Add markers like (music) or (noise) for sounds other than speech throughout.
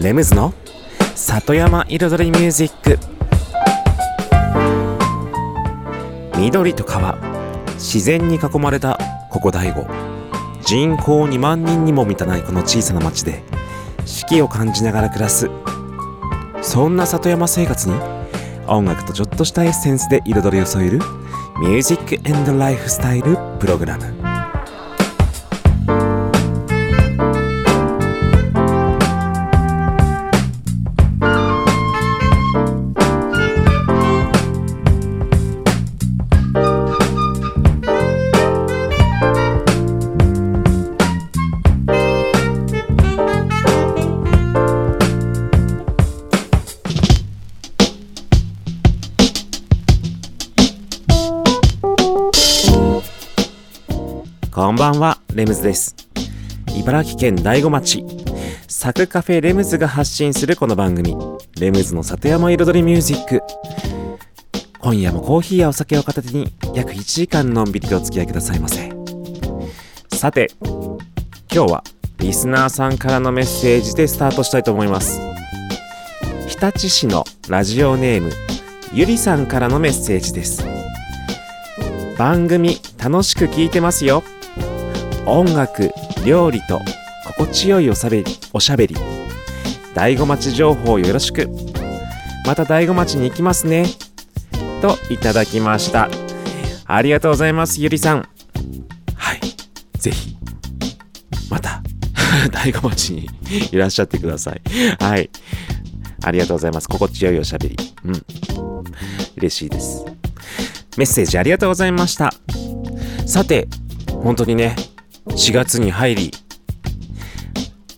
レムズの里山彩りミュージック。緑と川自然に囲まれたここ大悟。人口2万人にも満たないこの小さな町で四季を感じながら暮らす。そんな里山生活に音楽とちょっとしたエッセンスで彩りを添えるミュージックエンドライフスタイルプログラム。ばんは、レムズです。茨城県大子町、サクカフェレムズが発信するこの番組、レムズの里山彩りミュージック。今夜もコーヒーやお酒を片手に約1時間のんびりとお付き合いくださいませ。さて、今日はリスナーさんからのメッセージでスタートしたいと思います。日立市のラジオネーム、ゆりさんからのメッセージです。番組楽しく聞いてますよ。音楽、料理と心地よいおしゃべり、おしゃべり。大子町情報よろしく。また大子町に行きますね。といただきました。ありがとうございます、ゆりさん。はい。ぜひ、また、(laughs) 大子町にいらっしゃってください。はい。ありがとうございます。心地よいおしゃべり。うん。嬉しいです。メッセージありがとうございました。さて、本当にね、4月に入り、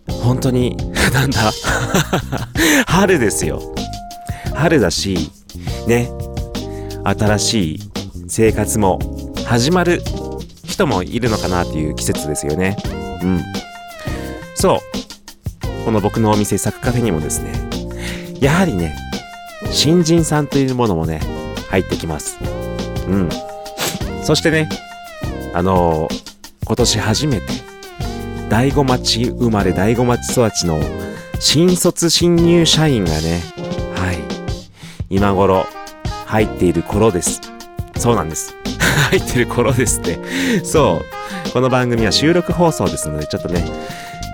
本当に、(laughs) なんだ、(laughs) 春ですよ。春だし、ね、新しい生活も始まる人もいるのかなっていう季節ですよね。うん。そう。この僕のお店、サクカフェにもですね、やはりね、新人さんというものもね、入ってきます。うん。そしてね、あのー今年初めて、大子町生まれ大子町育ちの新卒新入社員がね、はい、今頃入っている頃です。そうなんです。(laughs) 入ってる頃ですって。そう。この番組は収録放送ですので、ちょっとね、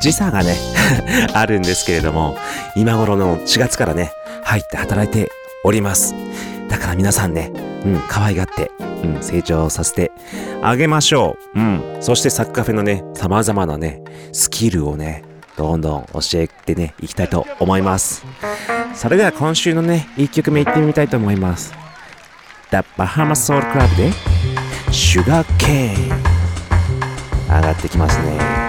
時差がね、(laughs) あるんですけれども、今頃の4月からね、入って働いております。だから皆さんね、うん、可愛がって、うん、成長させてあげましょう。うん。そしてサッカーフェのね、様々なね、スキルをね、どんどん教えてね、いきたいと思います。それでは今週のね、1曲目いってみたいと思います。The Bahama Soul Club で、Sugar Cane。上がってきますね。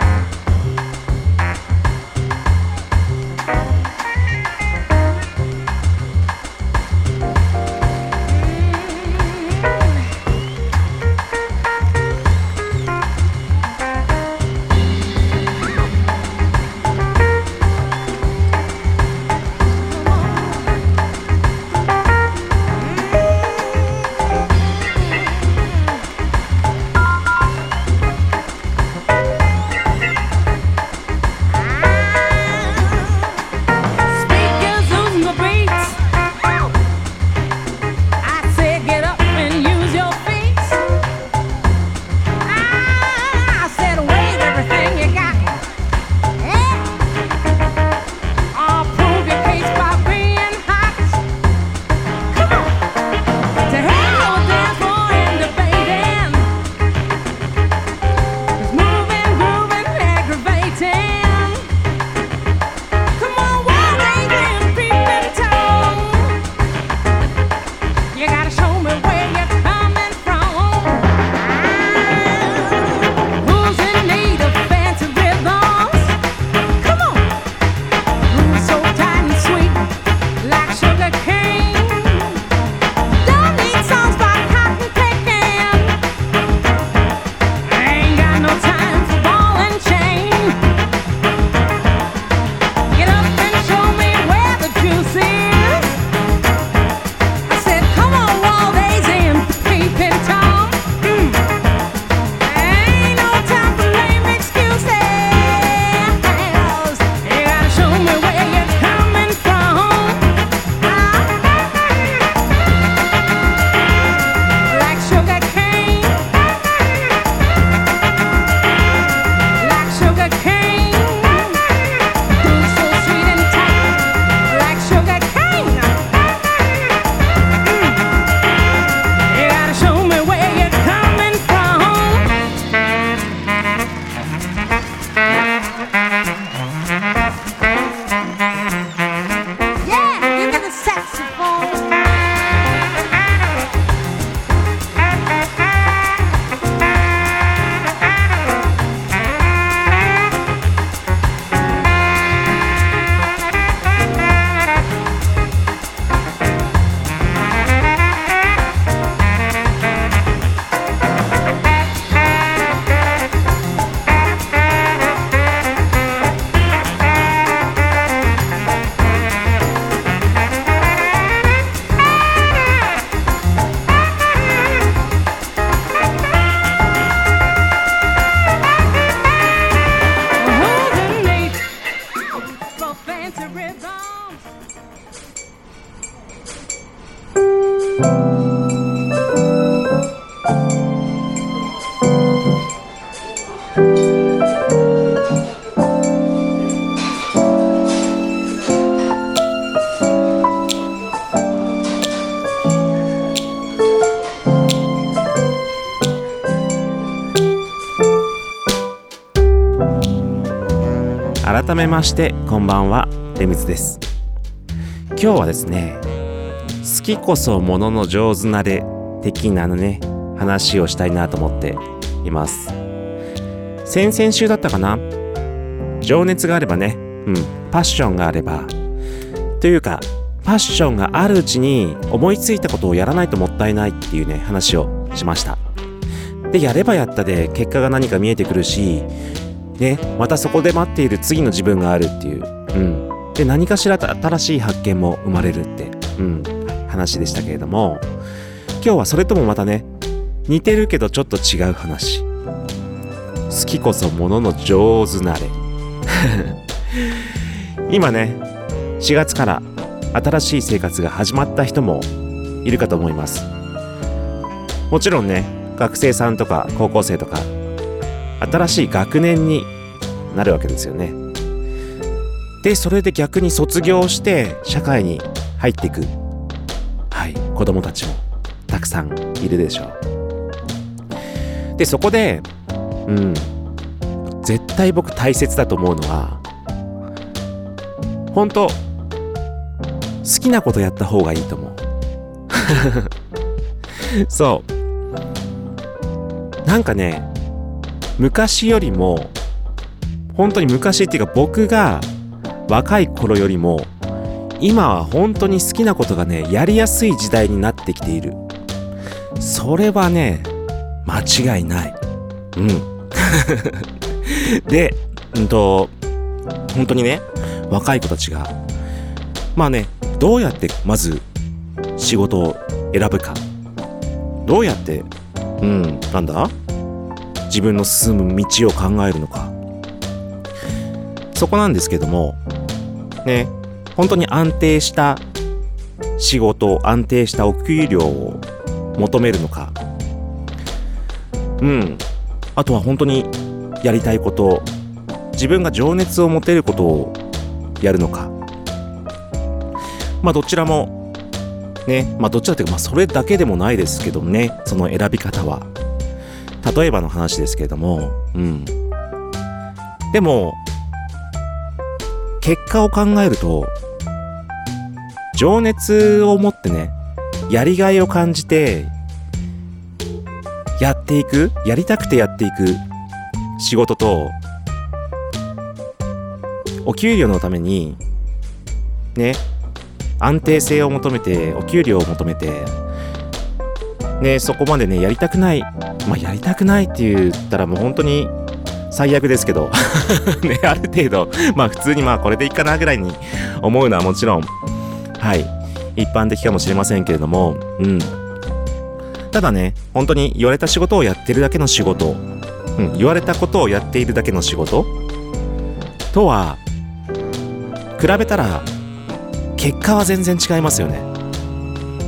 ましてこんばんはレムズです。今日はですね好きこそものの上手なれ的なね話をしたいなと思っています。先々週だったかな？情熱があればねうんパッションがあればというかパッションがあるうちに思いついたことをやらないともったいないっていうね話をしました。でやればやったで結果が何か見えてくるしねまたそこで待っている次の自分があるっていう。うん。で何かしら新しい発見も生まれるってうん。話でしたけれども。今日はそれともまたね似てるけどちょっと違う話。好きこそものの上手なれ。(laughs) 今ね4月から新しい生活が始まった人もいるかと思います。もちろんね学生さんとか高校生とか新しい学年になるわけですよね。でそれで逆に卒業して社会に入っていく。はい子供たちもたくさんいるでしょう。でそこでうん絶対僕大切だと思うのは本当好きなことやった方がいいと思う。(laughs) そう。なんかね昔よりも本当に昔っていうか僕が若い頃よりも今は本当に好きなことがねやりやすい時代になってきている。それはね間違いない。うん。(laughs) でうんと本当にね若い子たちがまあねどうやってまず仕事を選ぶか。どうやってうんなんだ？自分の進む道を考えるのか。そこなんですけどもね本当に安定した仕事安定したお給料を求めるのか。うん。あとは本当にやりたいこと自分が情熱を持てることをやるのか。まあどちらもねまあどちらっていうかまあそれだけでもないですけどねその選び方は。例えばの話ですけれどもうん。でも結果を考えると情熱を持ってねやりがいを感じてやっていくやりたくてやっていく仕事とお給料のためにね安定性を求めてお給料を求めてねそこまでねやりたくない。まあやりたくないって言ったらもう本当に最悪ですけど。(laughs) ねある程度。まあ普通にまあこれでいいかなぐらいに思うのはもちろん。はい。一般的かもしれませんけれども。うん。ただね本当に言われた仕事をやってるだけの仕事。うん、言われたことをやっているだけの仕事。とは比べたら結果は全然違いますよね。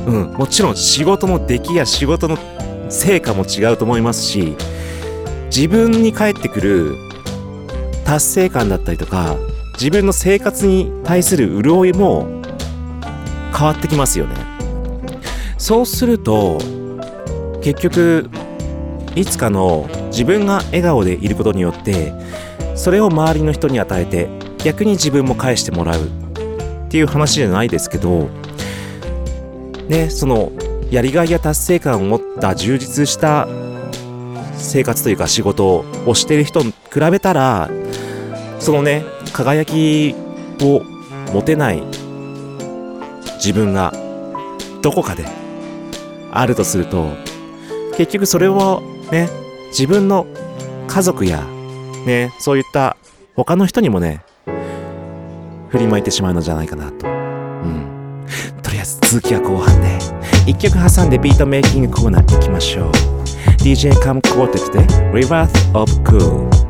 うん、もちろん仕事の出来や仕事の成果も違うと思いますし自分に返ってくる達成感だったりとか自分の生活に対する潤いも変わってきますよね。そうすると結局いつかの自分が笑顔でいることによってそれを周りの人に与えて逆に自分も返してもらうっていう話じゃないですけどねそのやりがいや達成感を持った充実した生活というか仕事をしてる人に比べたらそのね輝きを持てない自分がどこかであるとすると結局それをね、自分の家族や、ね、そういった他の人にもね、振りまいてしまうのじゃないかなと。続きは後半で、1曲挟んでビートメイキングコーナー行きましょう。DJ カムコーテットで Reverth of Cool。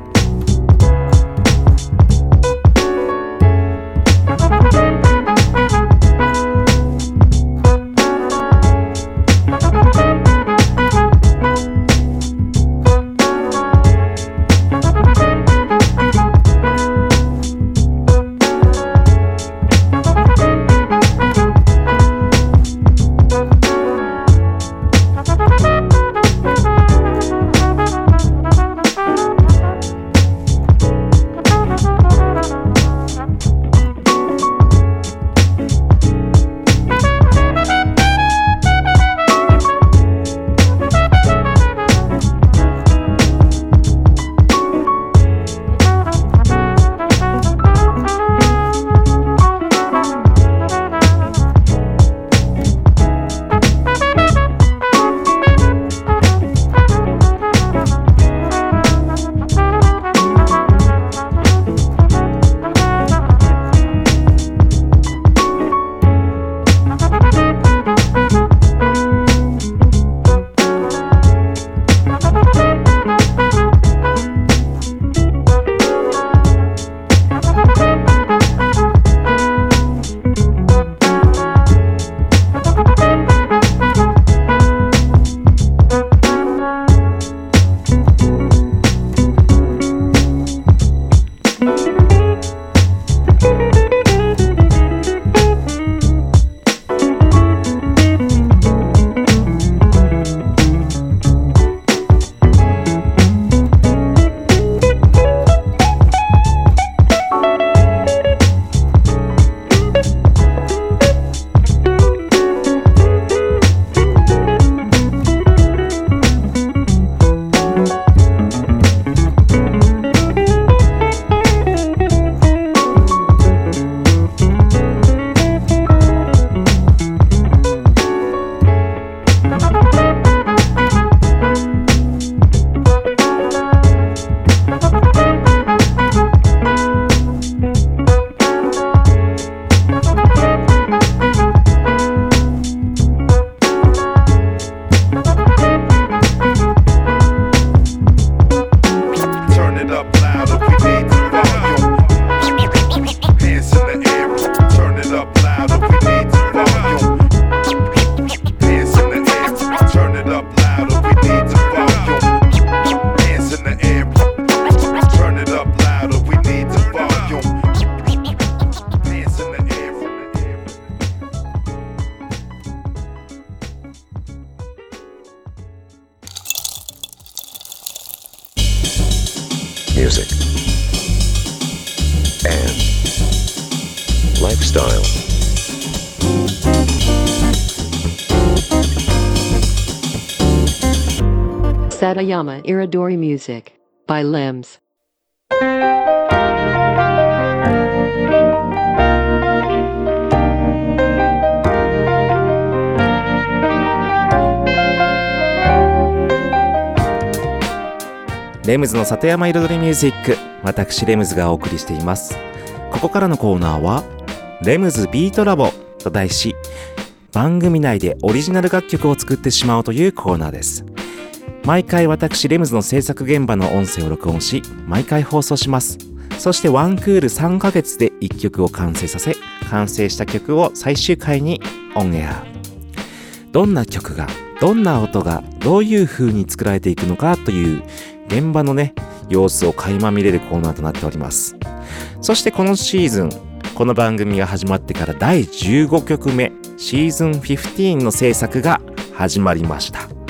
Satayama Iridori Music by Limbs. レムズの里山彩りミュージック私レムズがお送りしていますここからのコーナーはレムズビートラボと題し番組内でオリジナル楽曲を作ってしまおうというコーナーです毎回私レムズの制作現場の音声を録音し毎回放送します。そしてワンクール3ヶ月で1曲を完成させ完成した曲を最終回にオンエア。どんな曲がどんな音がどういう風に作られていくのかという現場のね様子を垣間見れるコーナーとなっております。そしてこのシーズンこの番組が始まってから第15曲目シーズン15の制作が始まりました。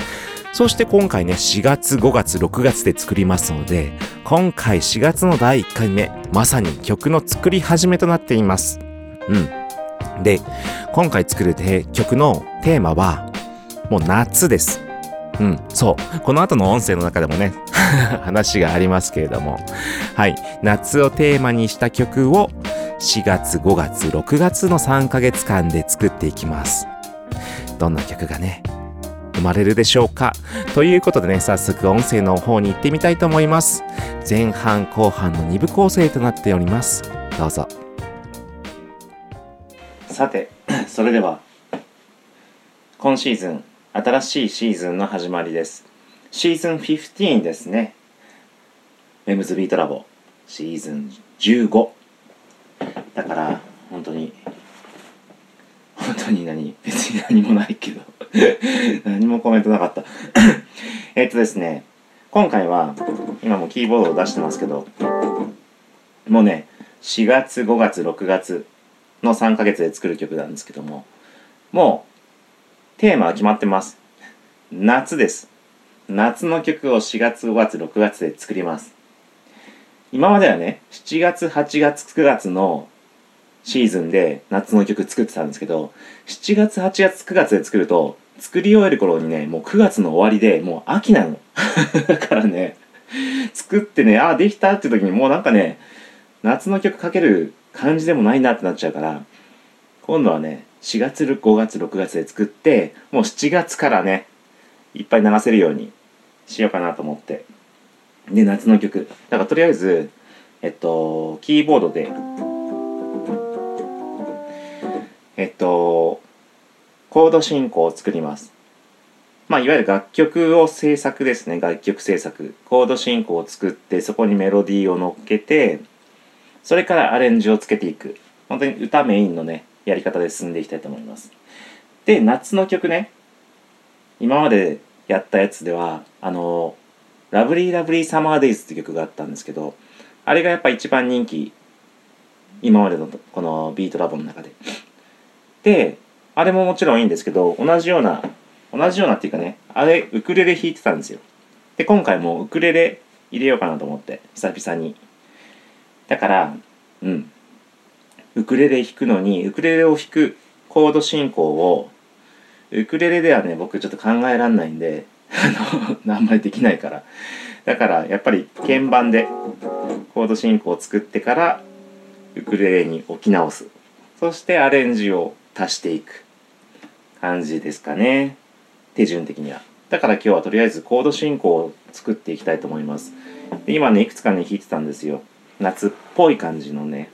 そして今回ね4月5月6月で作りますので今回4月の第1回目まさに曲の作り始めとなっていますうんで今回作る曲のテーマはもう夏ですうん、そう。この後の音声の中でもね、(laughs) 話がありますけれども、はい。夏をテーマにした曲を4月、5月、6月の3ヶ月間で作っていきます。どんな曲がね、生まれるでしょうか？ということでね、早速音声の方に行ってみたいと思います。前半後半の2部構成となっております。どうぞ。さて、(coughs) それでは、今シーズン新しいシーズンの始まりです。シーズン15ですね。メムズビートラボシーズン15。だから、本当に、本当に何？別に何もないけど (laughs) 何もコメントなかった (coughs) えっとですね、今回は、今もキーボードを出してますけど、もうね、4月、5月、6月の3ヶ月で作る曲なんですけども、もうテーマは決まってます。夏です。夏の曲を4月、5月、6月で作ります。今まではね、7月、8月、9月のシーズンで夏の曲作ってたんですけど、7月、8月、9月で作ると、作り終える頃にね、もう9月の終わりで、もう秋なの。(laughs) だからね、作ってね、ああ、できたって時にもうなんかね、夏の曲かける感じでもないなってなっちゃうから、今度はね、4月、5月、6月で作って、もう7月からね、いっぱい流せるようにしようかなと思って。で、夏の曲。だからとりあえず、えっと、キーボードで、えっと、コード進行を作ります。まあ、いわゆる楽曲を制作ですね。楽曲制作。コード進行を作って、そこにメロディーを乗っけて、それからアレンジをつけていく。本当に歌メインのね、やり方で進んでいきたいと思います。で、夏の曲ね、今までやったやつでは、あの、ラブリーラブリーサマーデイズって曲があったんですけど、あれがやっぱ一番人気、今までのこのビートラボの中で。で、あれももちろんいいんですけど、同じような、同じようなっていうかね、あれ、ウクレレ弾いてたんですよ。で、今回もウクレレ入れようかなと思って、久々に。だから、うん。ウクレレ弾くのに、ウクレレを弾くコード進行を、ウクレレではね、僕ちょっと考えらんないんで、あの、(laughs) あんまりできないから。だから、やっぱり鍵盤でコード進行を作ってから、ウクレレに置き直す。そしてアレンジを足していく感じですかね。手順的には。だから今日はとりあえずコード進行を作っていきたいと思います。で今ね、いくつかね、弾いてたんですよ。夏っぽい感じのね、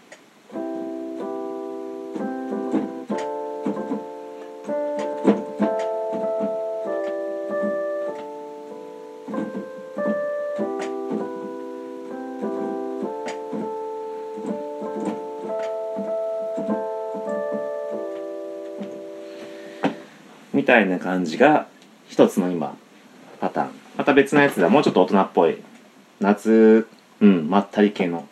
たいな感じが一つの今パターン。また別のやつではもうちょっと大人っぽい。夏。うん。まったり系の。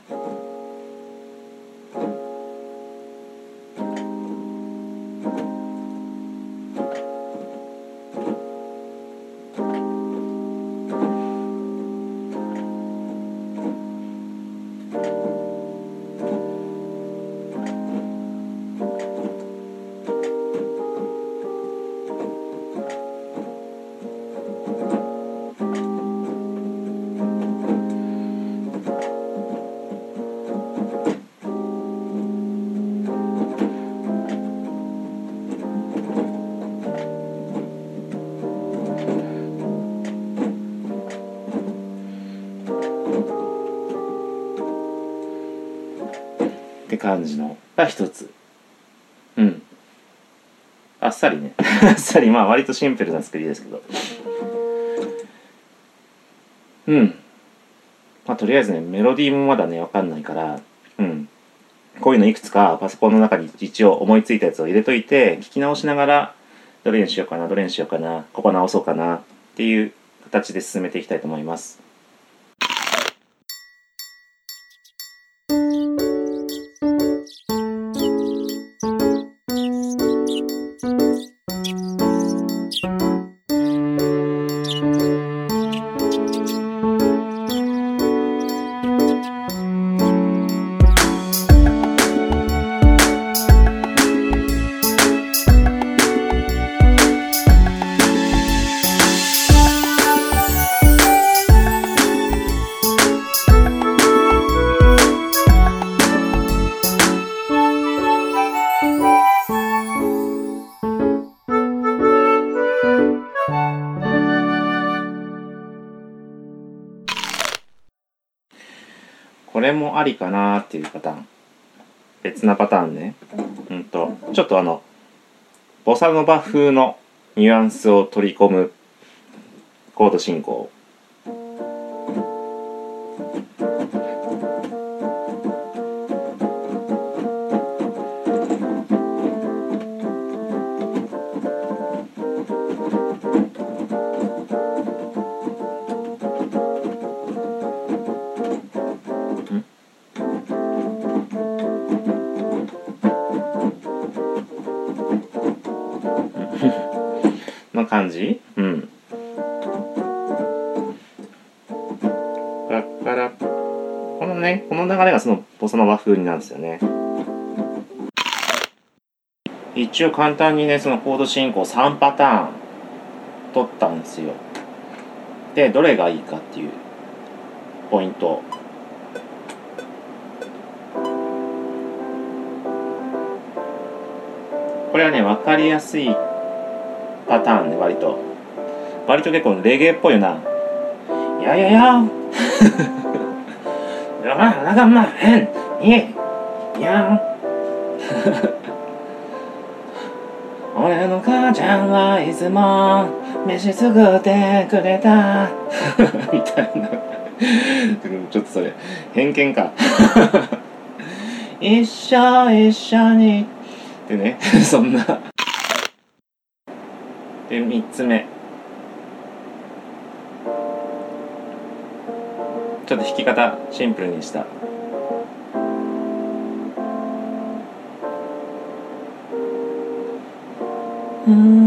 たりまあ割とシンプルな作りですけど。うん。まあとりあえずねメロディーもまだね分かんないからうん。こういうのいくつかパソコンの中に一応思いついたやつを入れといて聞き直しながらどれにしようかなどれにしようかなここ直そうかなっていう形で進めていきたいと思います。もありかなっていうパターン。別なパターンね。うんとちょっとあのボサノバ風のニュアンスを取り込むコード進行。流れがそのボサノバ風になるんですよね。一応簡単にねそのコード進行3パターン取ったんですよ。でどれがいいかっていうポイント。これはね分かりやすいパターンで割と。割と結構レゲエっぽいよな。いやいやいや。やばいながまへんいや (laughs) 俺の母ちゃんはいつも飯作ってくれた。(laughs) みたいな。ちょっとそれ偏見か。(laughs) 一緒一緒に。ってねそんな。で3つ目ちょっと弾き方シンプルにした。うん。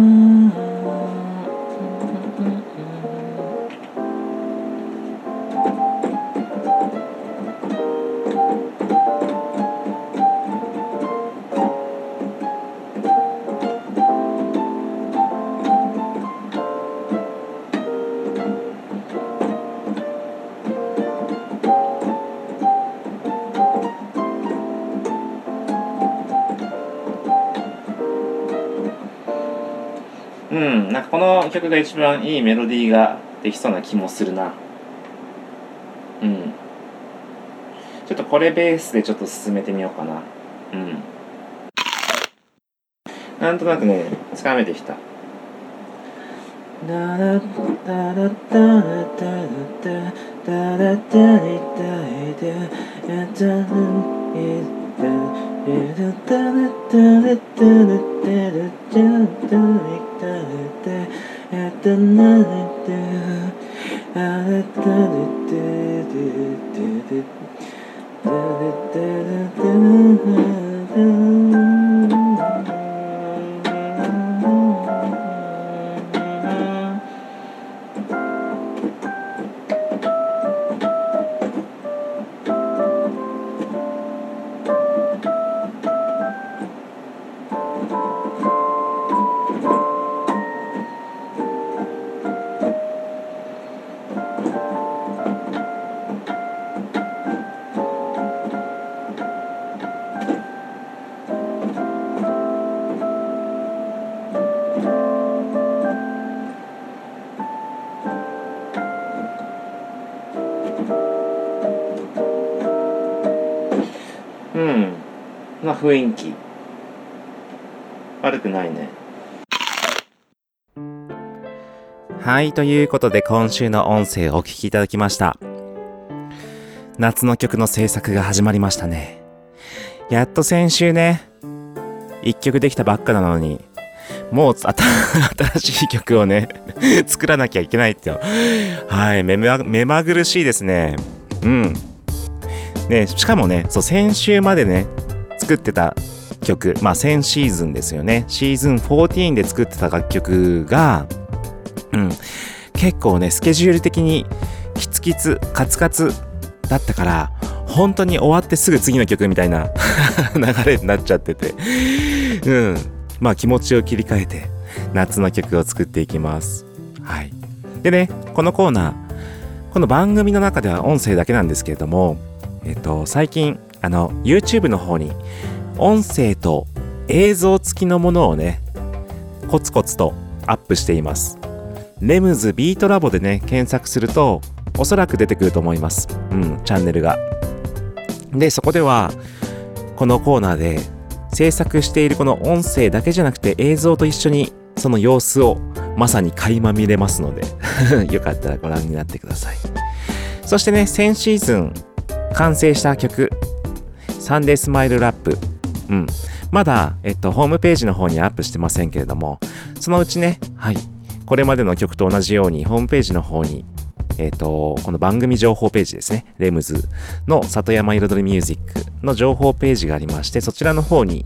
の曲が一番いいメロディーができそうな気もするな。うん。ちょっとこれベースでちょっと進めてみようかな。うん。なんとなくねつかめてきた。ダラダラダラダラダラダラダラダリダイダヤダライダヤダダラダラダラダラダラダラダラダリダヤダナラダアラダラダダダダダダダ雰囲気。悪くないね。はいということで今週の音声をお聞きいただきました。夏の曲の制作が始まりましたね。やっと先週ね一曲できたばっかなのにもう (laughs) 新しい曲をね (laughs) 作らなきゃいけないってはい目ま目まぐるしいですね。うん。ねしかもねそう先週までね作ってた曲まあ先シーズンですよね。シーズン14で作ってた楽曲がうん。結構ねスケジュール的にキツキツカツカツだったから本当に終わってすぐ次の曲みたいな (laughs) 流れになっちゃってて。うん。まあ気持ちを切り替えて夏の曲を作っていきます。はい。でねこのコーナーこの番組の中では音声だけなんですけれどもえっと最近あの YouTube の方に音声と映像付きのものをねコツコツとアップしています。レムズビートラボでね検索するとおそらく出てくると思います。うんチャンネルが。でそこではこのコーナーで制作しているこの音声だけじゃなくて映像と一緒にその様子をまさに垣間見れますので (laughs) よかったらご覧になってください。そしてね先シーズン完成した曲サンデースマイルラップうんまだ、えっと、ホームページの方にアップしてませんけれどもそのうちねはいこれまでの曲と同じようにホームページの方にえっ、と、この番組情報ページですね。レムズの里山彩りミュージックの情報ページがありまして、そちらの方に、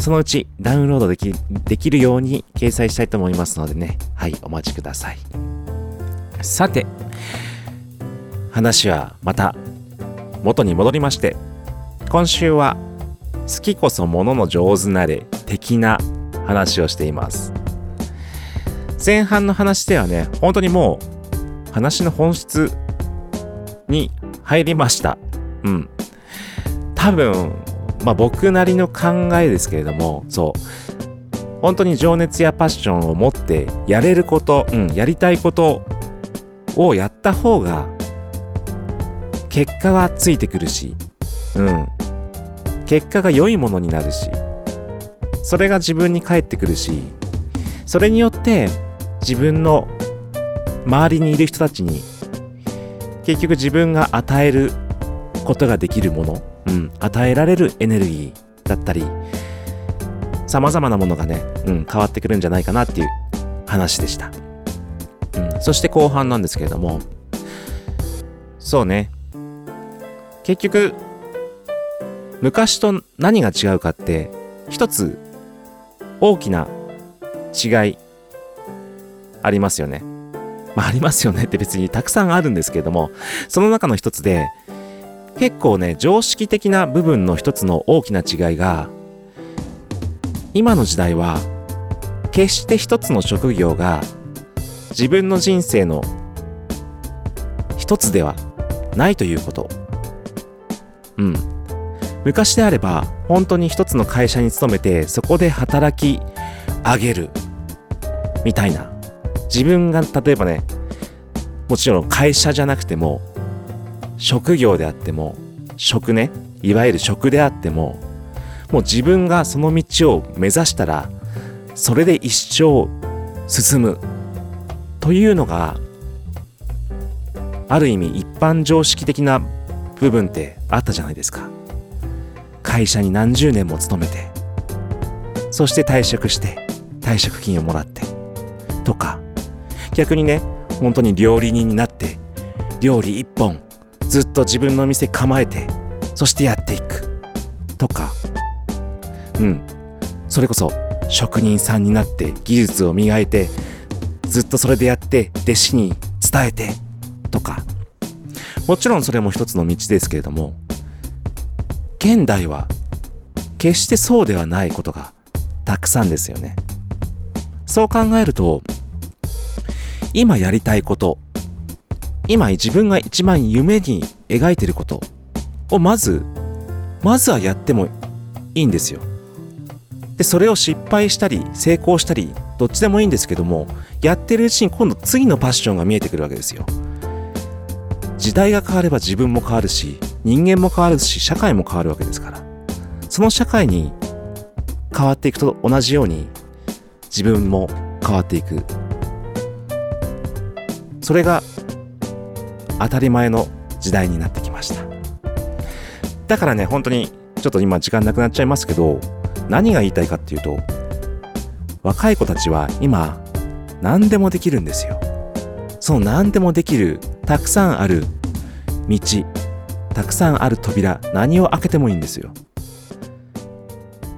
そのうちダウンロードできできるように掲載したいと思いますのでね。はい、お待ちください。さて、話はまた元に戻りまして、今週は好きこそものの上手なれ的な話をしています。前半の話ではね、本当にもう話の本質に入りました。うん。多分、まあ僕なりの考えですけれども、そう。本当に情熱やパッションを持ってやれること、うん、やりたいことをやった方が、結果はついてくるし、うん。結果が良いものになるし、それが自分に返ってくるし、それによって自分の周りにいる人たちに結局自分が与えることができるもの、うん、与えられるエネルギーだったり様々なものがね、うん、変わってくるんじゃないかなっていう話でした、うん、そして後半なんですけれどもそうね。結局昔と何が違うかって一つ大きな違いありますよねまあ、ありますよねって別にたくさんあるんですけれども、その中の一つで、結構ね、常識的な部分の一つの大きな違いが、今の時代は、決して一つの職業が自分の人生の一つではないということ。うん。昔であれば、本当に一つの会社に勤めて、そこで働き上げる、みたいな。自分が例えばねもちろん会社じゃなくても職業であっても職ねいわゆる職であってももう自分がその道を目指したらそれで一生進むというのがある意味一般常識的な部分ってあったじゃないですか会社に何十年も勤めてそして退職して退職金をもらってとか。逆にね本当に料理人になって料理一本ずっと自分の店構えてそしてやっていく。とか。うん。それこそ職人さんになって技術を磨いてずっとそれでやって弟子に伝えてとか。もちろんそれも一つの道ですけれども現代は決してそうではないことがたくさんですよねそう考えると今やりたいこと、今自分が一番夢に描いてることをまず、まずはやってもいいんですよ。で、それを失敗したり、成功したり、どっちでもいいんですけども、やってるうちに今度次のパッションが見えてくるわけですよ。時代が変われば自分も変わるし、人間も変わるし社会も変わるわけですから。その社会に変わっていくと同じように自分も変わっていく。それが当たり前の時代になってきました。だからね本当にちょっと今時間なくなっちゃいますけど何が言いたいかっていうと若い子たちは今何でもできるんですよ。その何でもできるたくさんある道。たくさんある扉何を開けてもいいんですよ。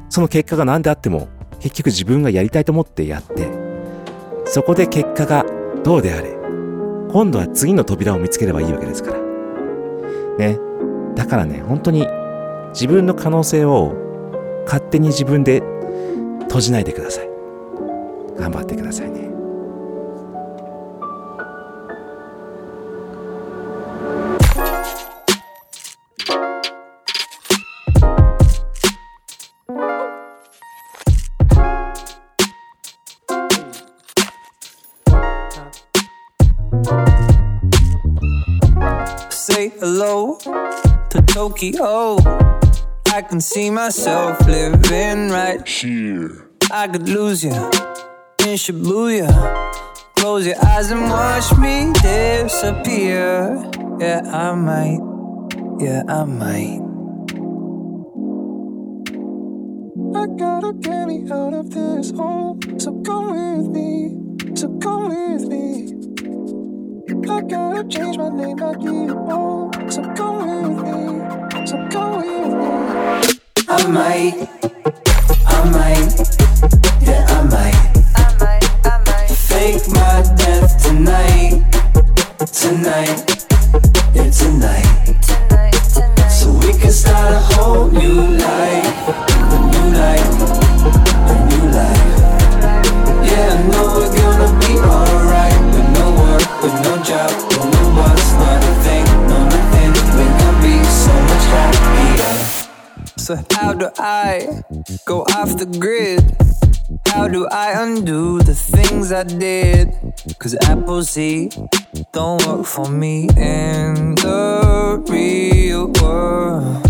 その結果が何であっても結局自分がやりたいと思ってやってそこで結果がどうであれ今度は次の扉を見つければいいわけですから。ね。だからね本当に自分の可能性を勝手に自分で閉じないでください。頑張ってくださいね。Say hello to Tokyo. I can see myself living right here. I could lose you in Shibuya. Close your eyes and watch me disappear. Yeah, I might. Yeah, I might. I gotta get me out of this hole. So come with me. So come with me. I gotta change my name, I need all. Oh, so come with me, so come with me. I might, I might, yeah, I might. Fake my death tonight, tonight, yeah, tonight. So we can start a whole new life, a new life, So how do I go off the grid? How do I undo the things I did? Cause Apple C don't work for me in the real world.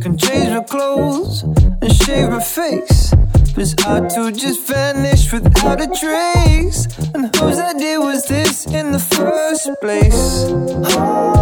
Can change my clothes and shave my face. But it's hard to just vanish without a trace. And whose idea was this in the first place? I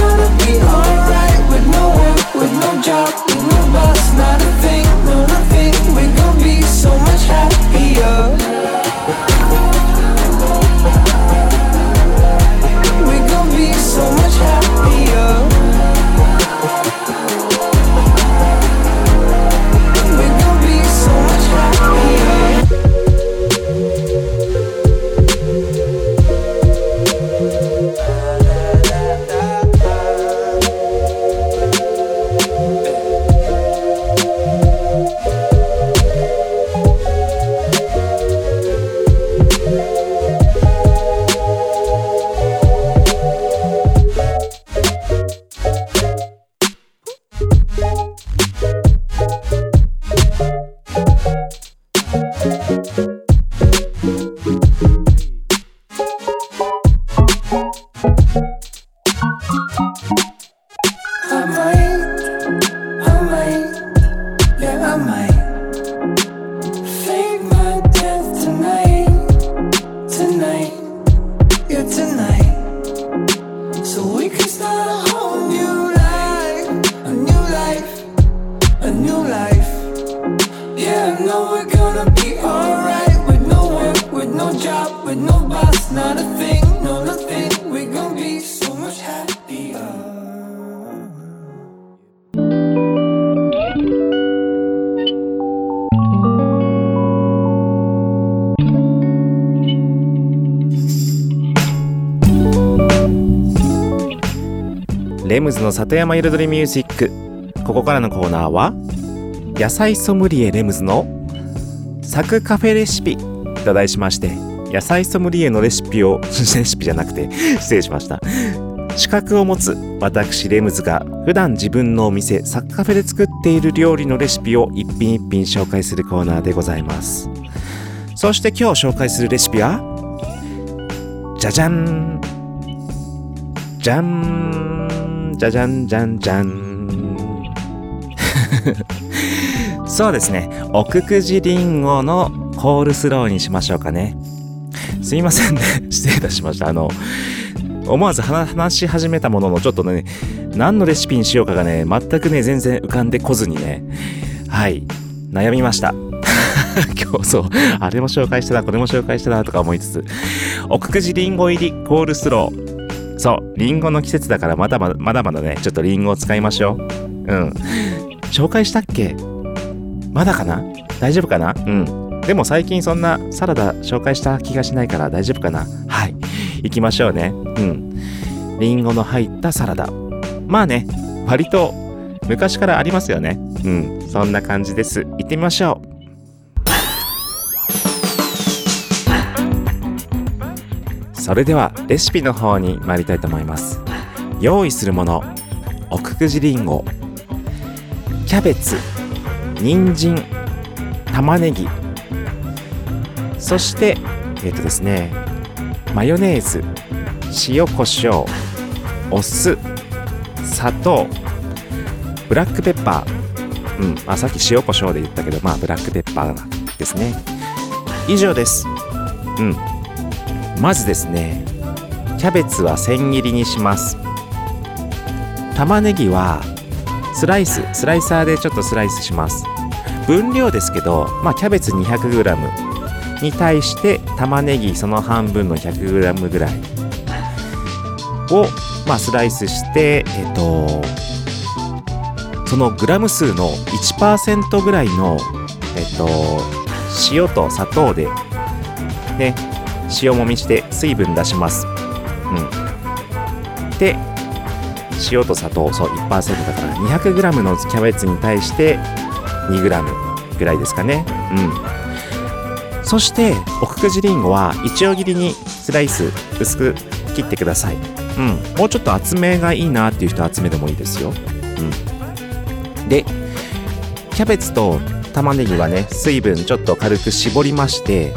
レムズの里山彩りミュージック。ここからのコーナーは野菜ソムリエレムズのサクカフェレシピ。と題しまして野菜ソムリエのレシピを、レシピじゃなくて、失礼しました。資格を持つ私レムズが普段自分のお店サッカフェで作っている料理のレシピを一品一品紹介するコーナーでございます。そして今日紹介するレシピはじゃじゃんじゃんじゃじゃんじゃんじゃん。そうですね。奥久慈りんごのコールスローにしましょうかね。すいませんね。(laughs) 失礼いたしました。あの思わず話し始めたもののちょっとね何のレシピにしようかがね全くね全然浮かんでこずにね。はい。悩みました。(laughs) 今日そう。あれも紹介したなこれも紹介したなとか思いつつ。奥久慈りんご入りコールスロー。そうりんごの季節だからまだまだまだまだねちょっとりんごを使いましょう。うん。(laughs) 紹介したっけ？まだかな？大丈夫かな？うん。でも最近そんなサラダ紹介した気がしないから大丈夫かな？はい。行きましょうね。うん。りんごの入ったサラダ。まあね割と昔からありますよね。うん。そんな感じです。行ってみましょうそれではレシピの方に参りたいと思います。用意するもの奥久慈りんごキャベツ人参玉ねぎそしてえっ、とですねマヨネーズ塩コショウお酢砂糖ブラックペッパー。うん、まあ、さっき塩コショウで言ったけどまあブラックペッパーですね。以上です。うん。まずですねキャベツは千切りにします。玉ねぎはスライススライサーでちょっとスライスします。分量ですけど、まあ、キャベツ 200g に対して玉ねぎその半分の 100g ぐらいを、まあ、スライスしてえっとそのグラム数の1%ぐらいのえっと塩と砂糖でね塩もみして水分出します。うん。で塩と砂糖そう1%だから 200g のキャベツに対して 2g ぐらいですかね。うん。そして奥久慈りんごは一丁切りにスライス薄く切ってください。うん。もうちょっと厚めがいいなっていう人は厚めでもいいですよ。うん。でキャベツと玉ねぎはね水分ちょっと軽く絞りまして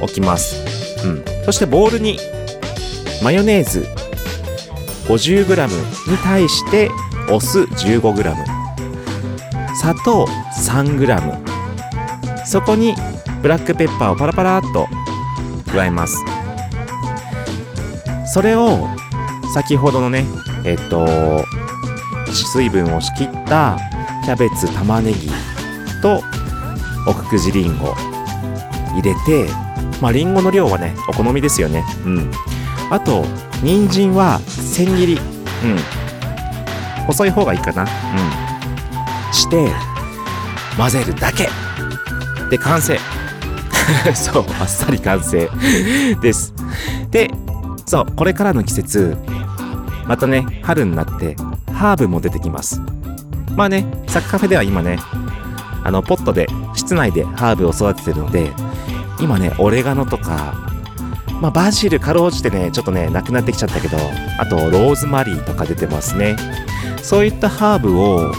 おきます。うん。そしてボウルにマヨネーズ 50g に対してお酢 15g 砂糖 3g そこにブラックペッパーをパラパラっと加えます。それを先ほどのねえっと水分を仕切ったキャベツ玉ねぎと奥久慈りんご入れてまありんごの量はねお好みですよね。うん。あと人参は千切り。うん。細い方がいいかな。うん。して混ぜるだけ。で完成。(laughs) そうあっさり完成。です。でそうこれからの季節またね春になってハーブも出てきます。まあねサッカフェでは今ねあのポットで室内でハーブを育ててるので今ねオレガノとかまあバジルかろうじてねちょっとねなくなってきちゃったけどあとローズマリーとか出てますね。そういったハーブを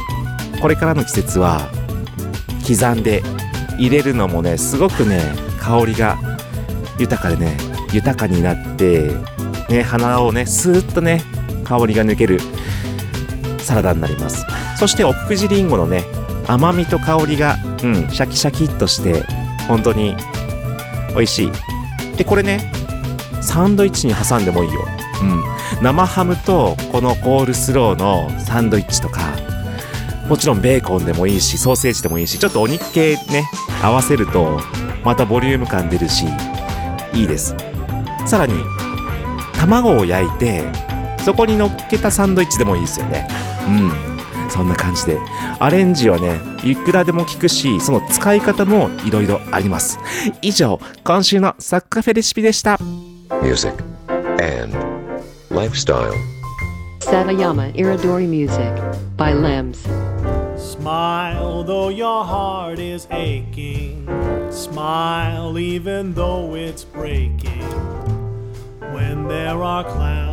これからの季節は刻んで入れるのもねすごくね香りが豊かでね豊かになってね鼻をねスーッとね香りが抜けるサラダになります。そして奥久慈りんごのね甘みと香りがうんシャキシャキっとして本当に美味しい。でこれねサンドイッチに挟んでもいいよ。うん。生ハムとこのコールスローのサンドイッチとかもちろんベーコンでもいいしソーセージでもいいしちょっとお肉系ね合わせるとまたボリューム感出るしいいです。さらに卵を焼いてそこに乗っけたサンドイッチでもいいですよね。うんそんな感じでアレンジはねいくらでも効くしその使い方もいろいろあります以上今週のサッカフェレシピでした「・」「サダヤマ・イラドリ・ミュージック」by though your heart is aching Smile even though it's breaking When there are clouds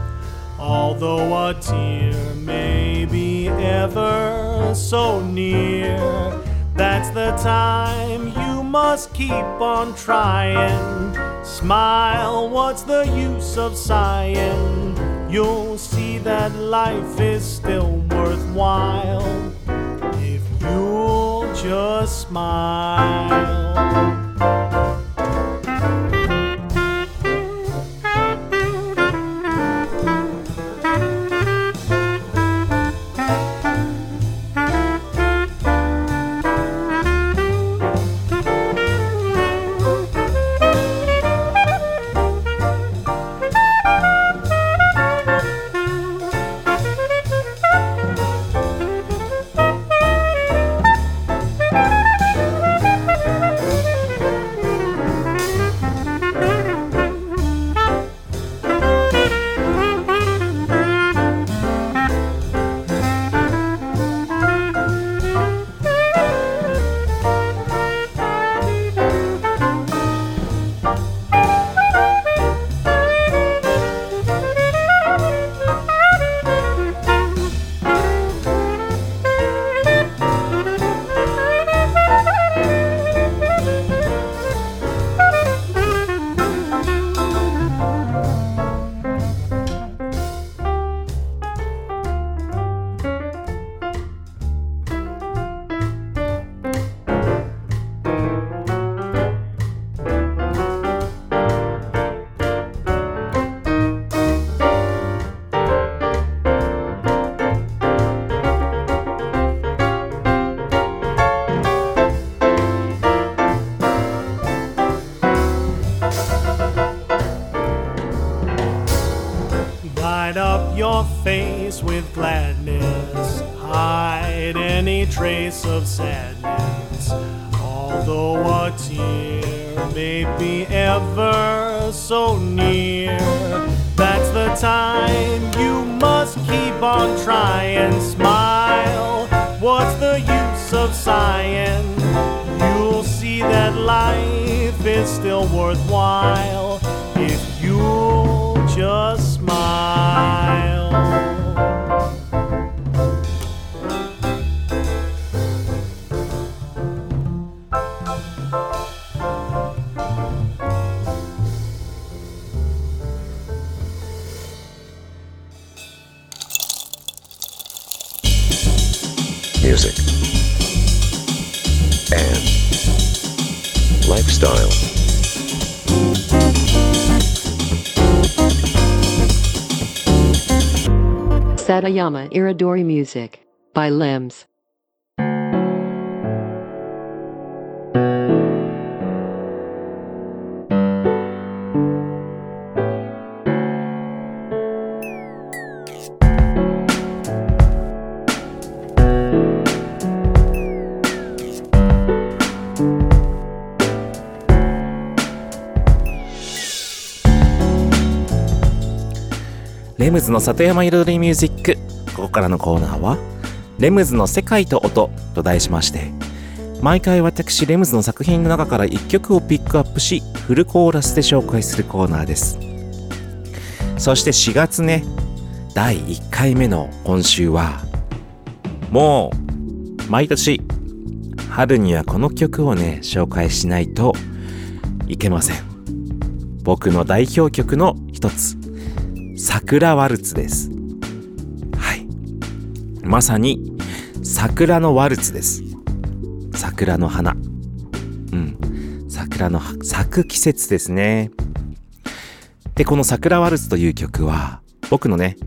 Although a tear may be ever so near, that's the time you must keep on trying. Smile, what's the use of sighing? You'll see that life is still worthwhile if you'll just smile. Music, and lifestyle. Satayama Iridori Music by Limbs. レムズの里山彩りミュージック。ここからのコーナーは「レムズの世界と音」と題しまして毎回私レムズの作品の中から1曲をピックアップしフルコーラスで紹介するコーナーです。そして4月ね第1回目の今週はもう毎年春にはこの曲をね紹介しないといけません。僕の代表曲の一つ。桜ワルツです。はい。まさに桜のワルツです。桜の花。うん。桜の咲く季節ですね。で、この桜ワルツという曲は僕のね、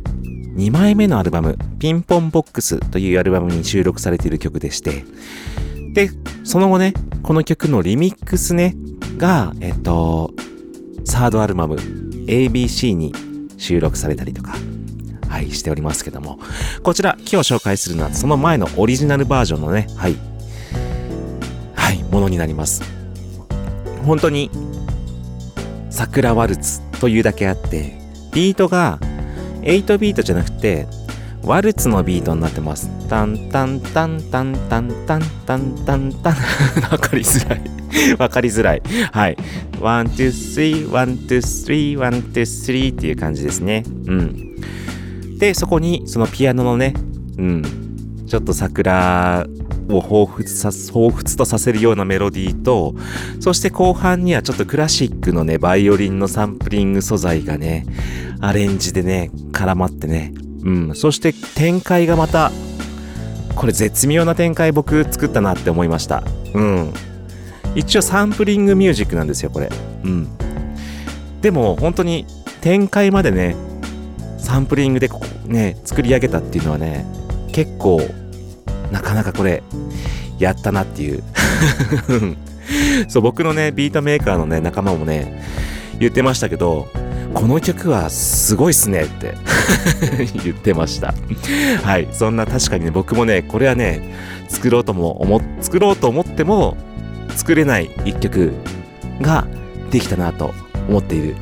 2枚目のアルバム、ピンポンボックスというアルバムに収録されている曲でして、で、その後ね、この曲のリミックスね、が、えっと、サードアルバム ABC に収録されたりとか、はい、しておりますけども、こちら今日紹介するのはその前のオリジナルバージョンのね、はい、はい、ものになります。本当に、桜ワルツというだけあって、ビートが8ビートじゃなくて、ワルツのビートになってます。タンタンタンタンタンタンタンタンタン。わかりづらい。(laughs) わかりづらい。はい。 One, two, three, one, two, three, one, two, three っていう感じですね。うん。で、そこに、そのピアノのね、うん。ちょっと桜を彷彿さ、彷彿とさせるようなメロディーと、そして後半にはちょっとクラシックのね、バイオリンのサンプリング素材がね、アレンジでね、絡まってね、うん。そして展開がまた、これ絶妙な展開僕作ったなって思いました。うん。一応サンプリングミュージックなんですよ、これ。うん。でも本当に展開までね、サンプリングでこうね、作り上げたっていうのはね、結構、なかなかこれ、やったなっていう。(laughs) そう、僕のね、ビートメーカーのね、仲間もね、言ってましたけど、この曲はすごいっすねって (laughs) 言ってました。はい。そんな確かにね、僕もね、これはね、作ろうとも思、作ろうと思っても、作れない一曲ができたなと思っている。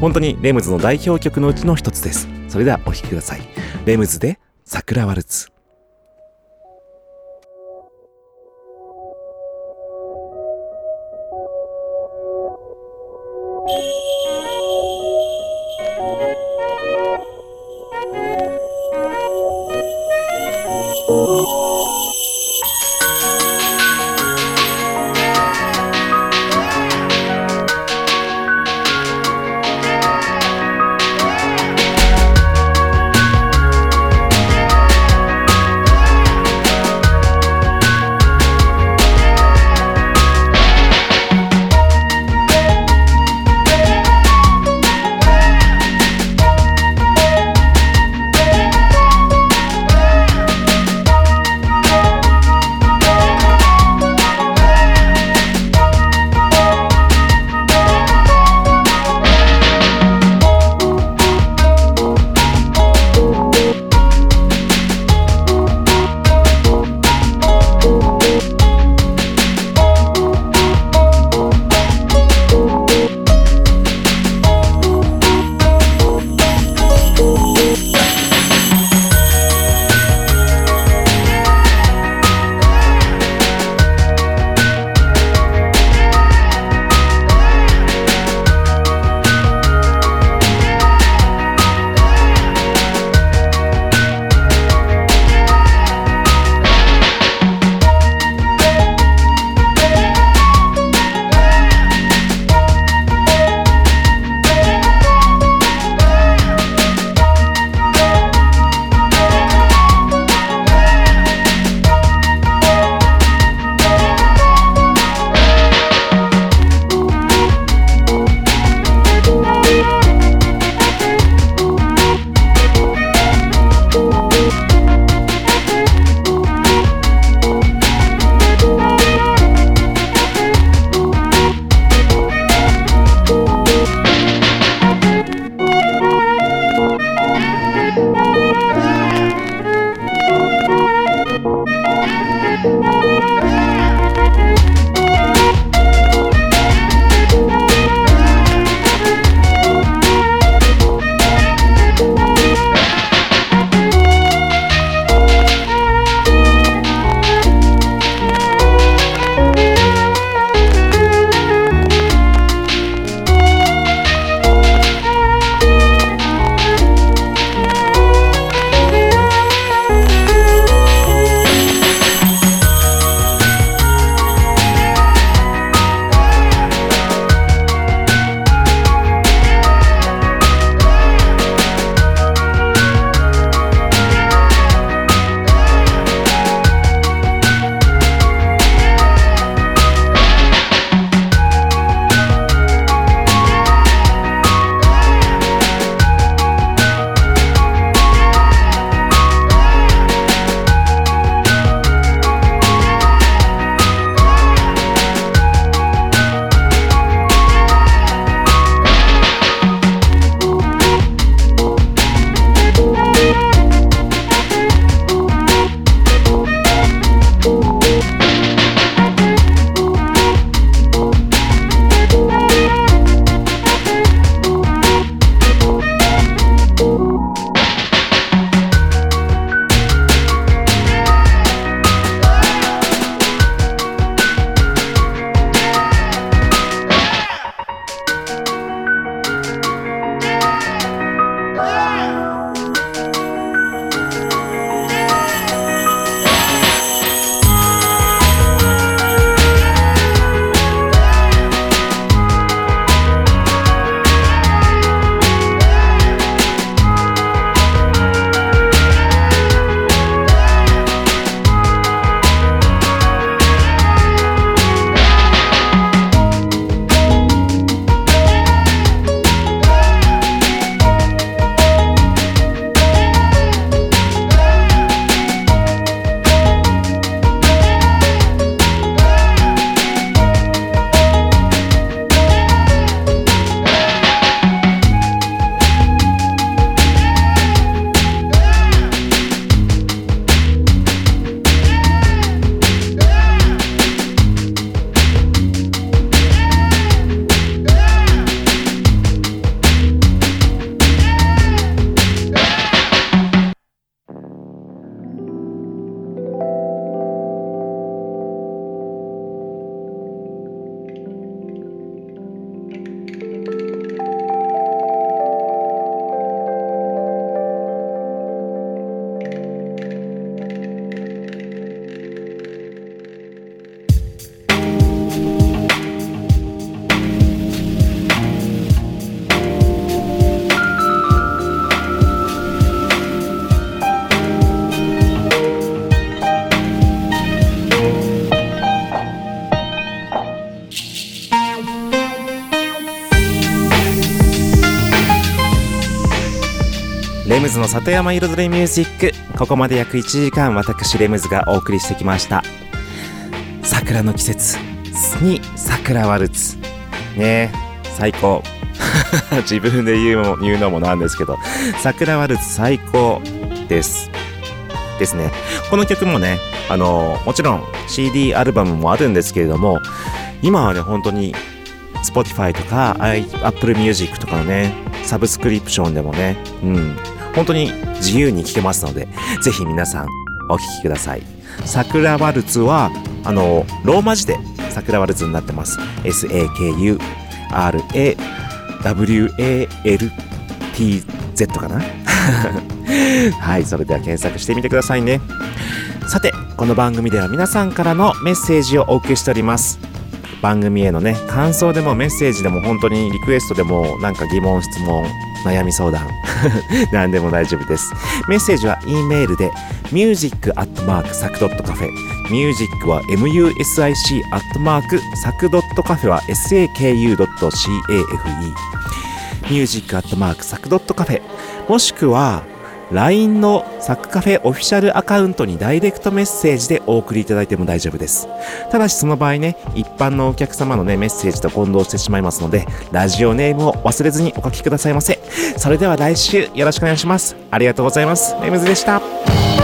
本当にレムズの代表曲のうちの一つです。それではお聴きください。レムズで桜ワルツ。の里山彩りミュージック。ここまで約1時間私レムズがお送りしてきました。桜の季節。に桜ワルツ。ねえ最高。(laughs) 自分で言う言うのもなんですけど。桜ワルツ最高です。ですね。この曲もねあのもちろん CD アルバムもあるんですけれども今はね本当に Spotify とか Apple Music とかのねサブスクリプションでもねうん。本当に自由に聴けますのでぜひ皆さんお聴きください。桜ワルツはあのローマ字で桜ワルツになってます。SAKURAWALTZ かな？(laughs) はいそれでは検索してみてくださいね。さてこの番組では皆さんからのメッセージをお受けしております。番組へのね感想でもメッセージでも本当にリクエストでもなんか疑問質問悩み相談。(laughs) 何でも大丈夫です。メッセージは E メールで music.sac.cafe ミュージックは music.sac.cafe は saku.cafe ミュージックアットマークサクドットカフェもしくは LINE のサクカフェオフィシャルアカウントにダイレクトメッセージでお送りいただいても大丈夫です。ただしその場合ね一般のお客様のねメッセージと混同してしまいますのでラジオネームを忘れずにお書きくださいませ。それでは来週よろしくお願いします。ありがとうございます。レムズでした。